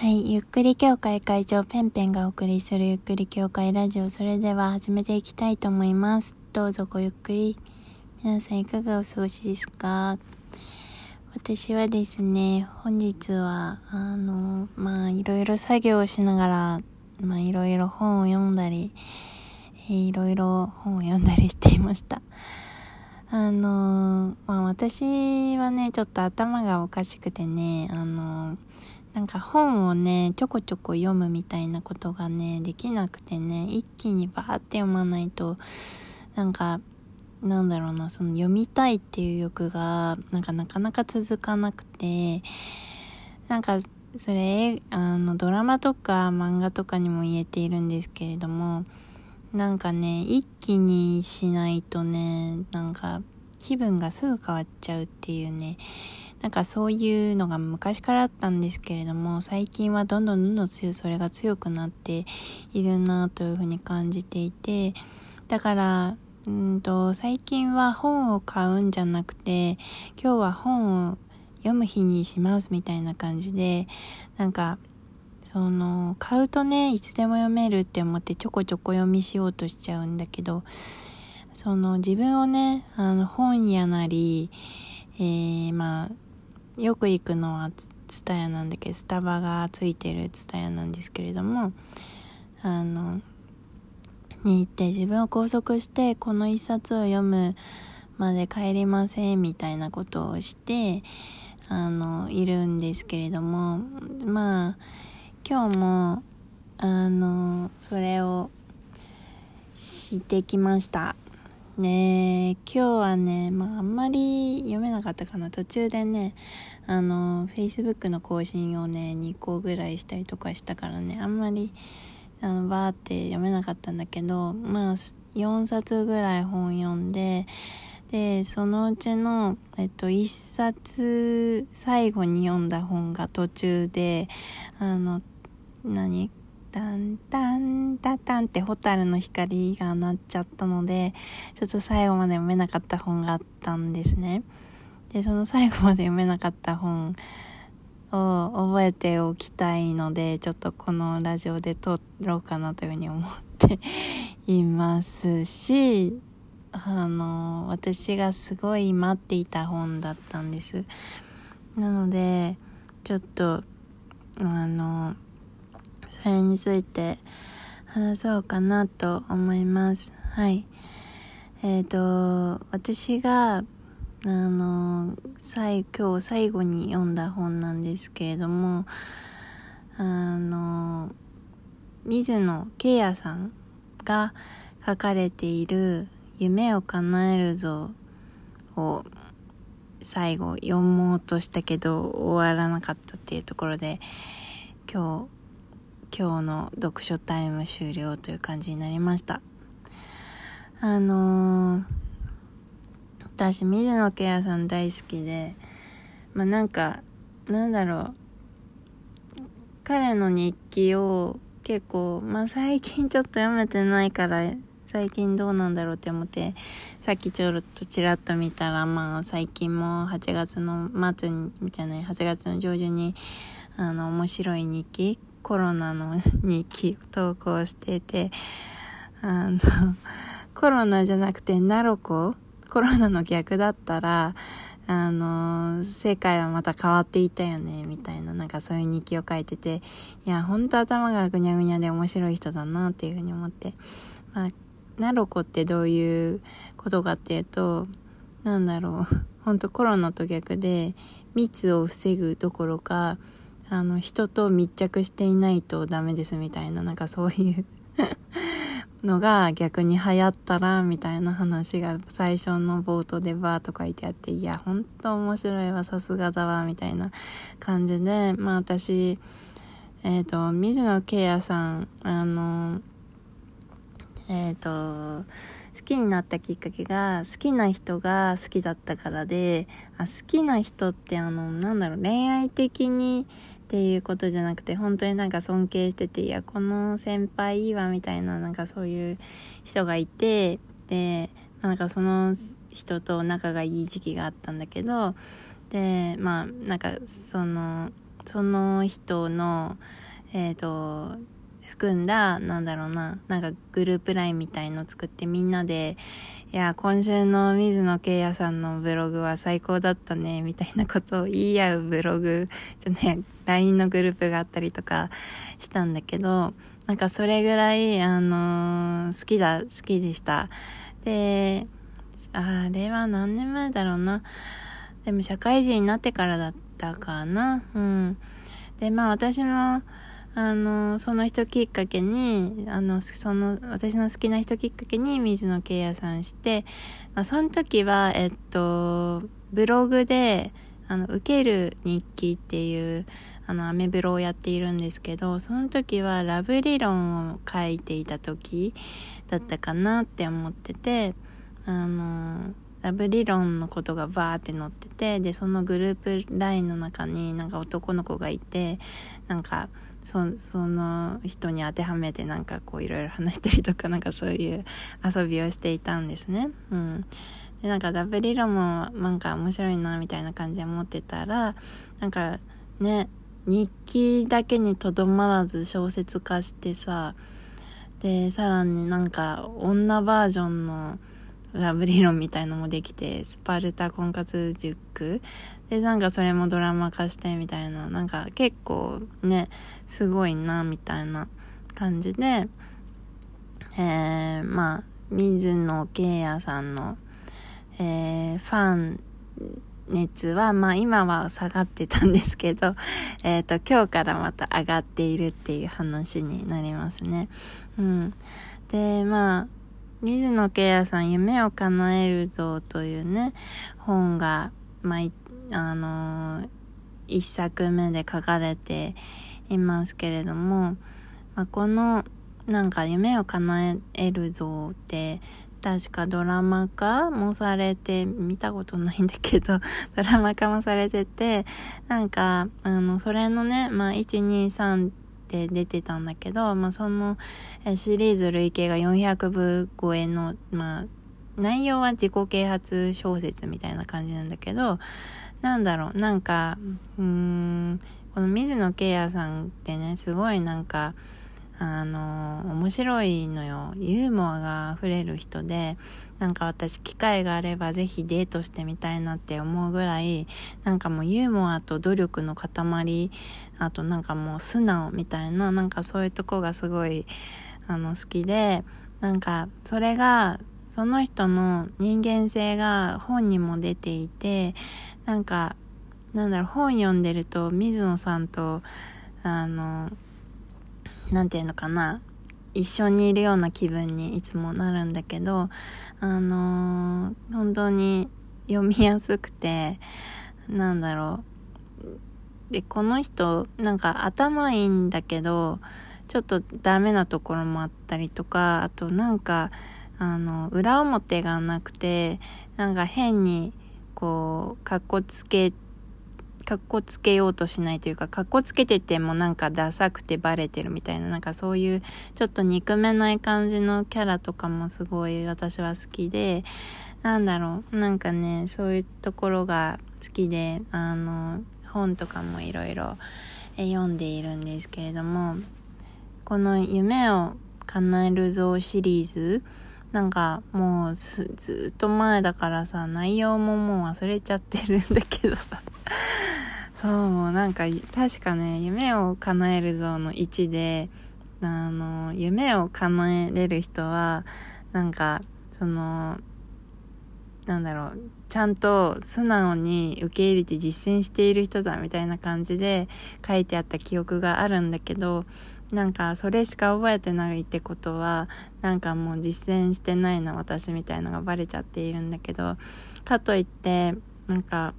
はい。ゆっくり協会会長ペンペンがお送りするゆっくり協会ラジオ。それでは始めていきたいと思います。どうぞごゆっくり。皆さんいかがお過ごしですか？私はですね、本日は、あの、まあ、いろいろ作業をしながら、まあ、いろいろ本を読んだり、いろいろ本を読んだりしていました。あの、まあ、私はね、ちょっと頭がおかしくてね、あの、なんか本をね、ちょこちょこ読むみたいなことがね、できなくてね、一気にバーって読まないと、なんか、なんだろうな、その読みたいっていう欲が、なんかなかなか続かなくて、なんか、それ、あの、ドラマとか漫画とかにも言えているんですけれども、なんかね、一気にしないとね、なんか、気分がすぐ変わっちゃうっていうね、なんかそういうのが昔からあったんですけれども、最近はどんどんどんどん強、それが強くなっているなというふうに感じていて、だから、うんと、最近は本を買うんじゃなくて、今日は本を読む日にしますみたいな感じで、なんか、その、買うとね、いつでも読めるって思ってちょこちょこ読みしようとしちゃうんだけど、その自分をね、あの本屋なり、えー、まあ、よく行くのはツタヤなんだけど、スタバがついてるツタヤなんですけれども、あの、に行って自分を拘束して、この一冊を読むまで帰りませんみたいなことをして、あの、いるんですけれども、まあ、今日も、あの、それをしてきました。ね今日はね、まあ、あんまり読めなかったかな。途中でね、あの、Facebook の更新をね、2個ぐらいしたりとかしたからね、あんまり、あの、バーって読めなかったんだけど、まあ、4冊ぐらい本読んで、で、そのうちの、えっと、1冊、最後に読んだ本が途中で、あの、何？タンタンタタンってホタルの光が鳴っちゃったので、ちょっと最後まで読めなかった本があったんですね。で、その最後まで読めなかった本を覚えておきたいので、ちょっとこのラジオで撮ろうかなというふうに思って いますし、あの、私がすごい待っていた本だったんです。なので、ちょっと、あの、それについて話そうかなと思います。はい。えっ、と、私が、あの、最、今日最後に読んだ本なんですけれども、あの、水野圭也さんが書かれている夢を叶えるぞを最後読もうとしたけど終わらなかったっていうところで今日今日の読書タイム終了という感じになりました。あのー、私水野圭也さん大好きでまあなんかなんだろう。彼の日記を結構まあ最近ちょっと読めてないから最近どうなんだろうって思ってさっきちょっとちらっと見たらまあ最近も8月の末にじゃない8月の上旬にあの面白い日記コロナの日記投稿しててあの コロナじゃなくてナロコ？コロナの逆だったらあの世界はまた変わっていたよねみたいななんかそういう日記を書いてていやほんと頭がぐにゃぐにゃで面白い人だなっていうふうに思って。まあナロコってどういうことかっていうとなんだろうほんとコロナと逆で密を防ぐどころかあの人と密着していないとダメですみたいななんかそういうのが逆に流行ったらみたいな話が最初の冒頭でバーと書いてあっていやほんと面白いわさすがだわみたいな感じで まあ私えっ、と水野圭也さんあのえっ、と好きになったきっかけが好きな人が好きだったからであ好きな人ってあのなんだろう恋愛的にっていうことじゃなくて本当になんか尊敬してていやこの先輩いいわみたいななんかそういう人がいてでなんかその人と仲がいい時期があったんだけどでまあなんかそのその人のえっ、ー、と含んだなんだろうななんかグループ LINE みたいの作ってみんなでいや今週の水野圭也さんのブログは最高だったねみたいなことを言い合うブログじゃね LINE のグループがあったりとかしたんだけどなんかそれぐらいあのー、好きだ好きでした。であれは何年前だろうな。でも社会人になってからだったかな。うん。でまあ私もあのその人きっかけにあのその私の好きな人きっかけに水野圭也さんして、まあ、その時はえっとブログであの受ける日記っていうあのアメブロをやっているんですけどその時はラブ理論を書いていた時だったかなって思っててあのラブ理論のことがバーって載っててでそのグループ LINE の中になんか男の子がいてなんかそその人に当てはめてなんかこういろいろ話したりとかなんかそういう遊びをしていたんですね。うん。で、なんかダブリロもなんか面白いなみたいな感じで思ってたら、なんかね、日記だけにとどまらず小説化してさ、で、さらになんか女バージョンのラブ理論みたいのもできて、スパルタ婚活塾で、なんかそれもドラマ化してみたいな、なんか結構ね、すごいな、みたいな感じで、えー、まあ、水野圭也さんの、えー、ファン熱は、まあ今は下がってたんですけど、えっ、ー、と、今日からまた上がっているっていう話になりますね。うん。で、まあ、水野圭也さん、夢を叶えるぞというね、本が、まあ、あのー、一作目で書かれていますけれども、まあ、この、なんか夢を叶えるぞって確かドラマ化もされて、見たことないんだけど、ドラマ化もされてて、なんか、あの、それのね、まあ、1、2、3って出てたんだけど、まあ、そのシリーズ累計が400部超えの、まあ、内容は自己啓発小説みたいな感じなんだけど、なんだろう、なんか、うーん、この水野圭也さんってね、すごいなんか、あの、面白いのよ。ユーモアが溢れる人で、なんか私機会があればぜひデートしてみたいなって思うぐらい、なんかもうユーモアと努力の塊、あとなんかもう素直みたいな、なんかそういうとこがすごい、あの、好きで、なんかそれが、その人の人間性が本にも出ていて、なんか、なんだろう、本読んでると水野さんと、あの、なんていうのかな。一緒にいるような気分にいつもなるんだけどあのー、本当に読みやすくてなんだろう。でこの人なんか頭いいんだけどちょっとダメなところもあったりとかあとなんかあの裏表がなくてなんか変にこうかっこつけてかっこつけようとしないというか、かっこつけててもなんかダサくてバレてるみたいな、なんかそういうちょっと憎めない感じのキャラとかもすごい私は好きで、なんだろう、なんかね、そういうところが好きで、あの、本とかもいろいろ読んでいるんですけれども、この夢を叶えるぞシリーズ、なんかもうずっと前だからさ、内容ももう忘れちゃってるんだけどさ。そう、もうなんか確かね、夢を叶えるぞの1で、あの、夢を叶えれる人は、なんか、その、なんだろう、ちゃんと素直に受け入れて実践している人だみたいな感じで書いてあった記憶があるんだけど、なんかそれしか覚えてないってことはなんかもう実践してないな私みたいのがバレちゃっているんだけどかといってなんか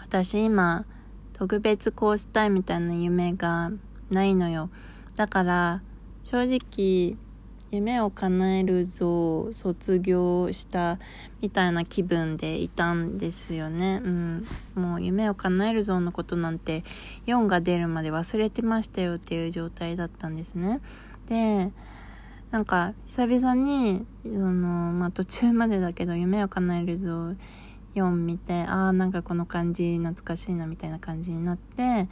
私今特別こうしたいみたいな夢がないのよ。だから正直夢を叶えるぞ卒業したみたいな気分でいたんですよね。うん。もう夢を叶えるぞのことなんて4が出るまで忘れてましたよっていう状態だったんですね。で、なんか久々に、その、まあ、途中までだけど夢を叶えるぞ4見て、ああ、なんかこの感じ懐かしいなみたいな感じになって、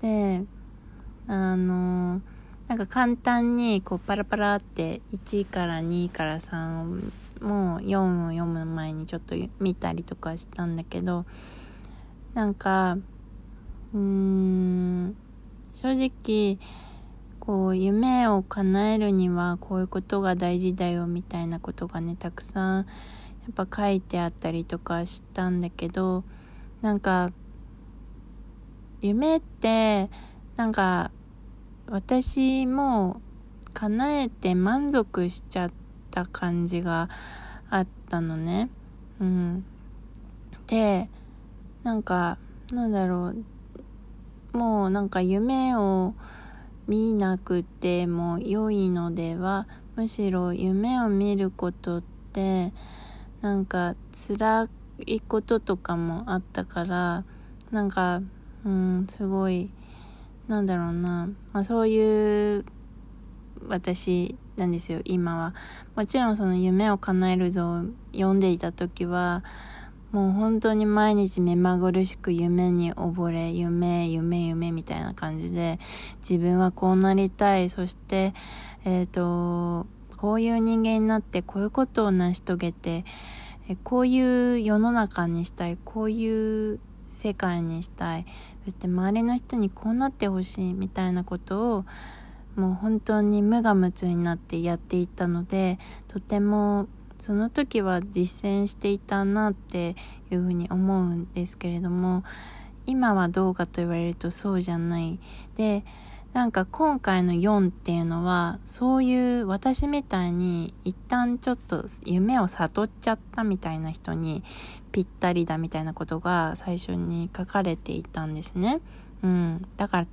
であのなんか簡単にこうパラパラって1から2から3も4を読む前にちょっと見たりとかしたんだけどなんかうーん正直こう夢を叶えるにはこういうことが大事だよみたいなことがねたくさんやっぱ書いてあったりとかしたんだけどなんか夢ってなんか私も叶えて満足しちゃった感じがあったのね。うん。で、なんか、なんだろう。もうなんか夢を見なくても良いのではむしろ夢を見ることってなんか辛いこととかもあったからなんかうんすごいなんだろうな、まあ、そういう私なんですよ。今は。もちろんその夢を叶えるぞを読んでいた時はもう本当に毎日目まぐるしく夢に溺れ夢夢夢みたいな感じで自分はこうなりたい。そしてえっ、ー、とこういう人間になってこういうことを成し遂げてこういう世の中にしたい。こういう世界にしたい。そして周りの人にこうなってほしいみたいなことをもう本当に無我夢中になってやっていたのでとてもその時は実践していたなっていうふうに思うんですけれども今はどうかと言われるとそうじゃない。でなんか今回の4っていうのはそういう私みたいに一旦ちょっと夢を悟っちゃったみたいな人にぴったりだみたいなことが最初に書かれていたんですね。うん、だから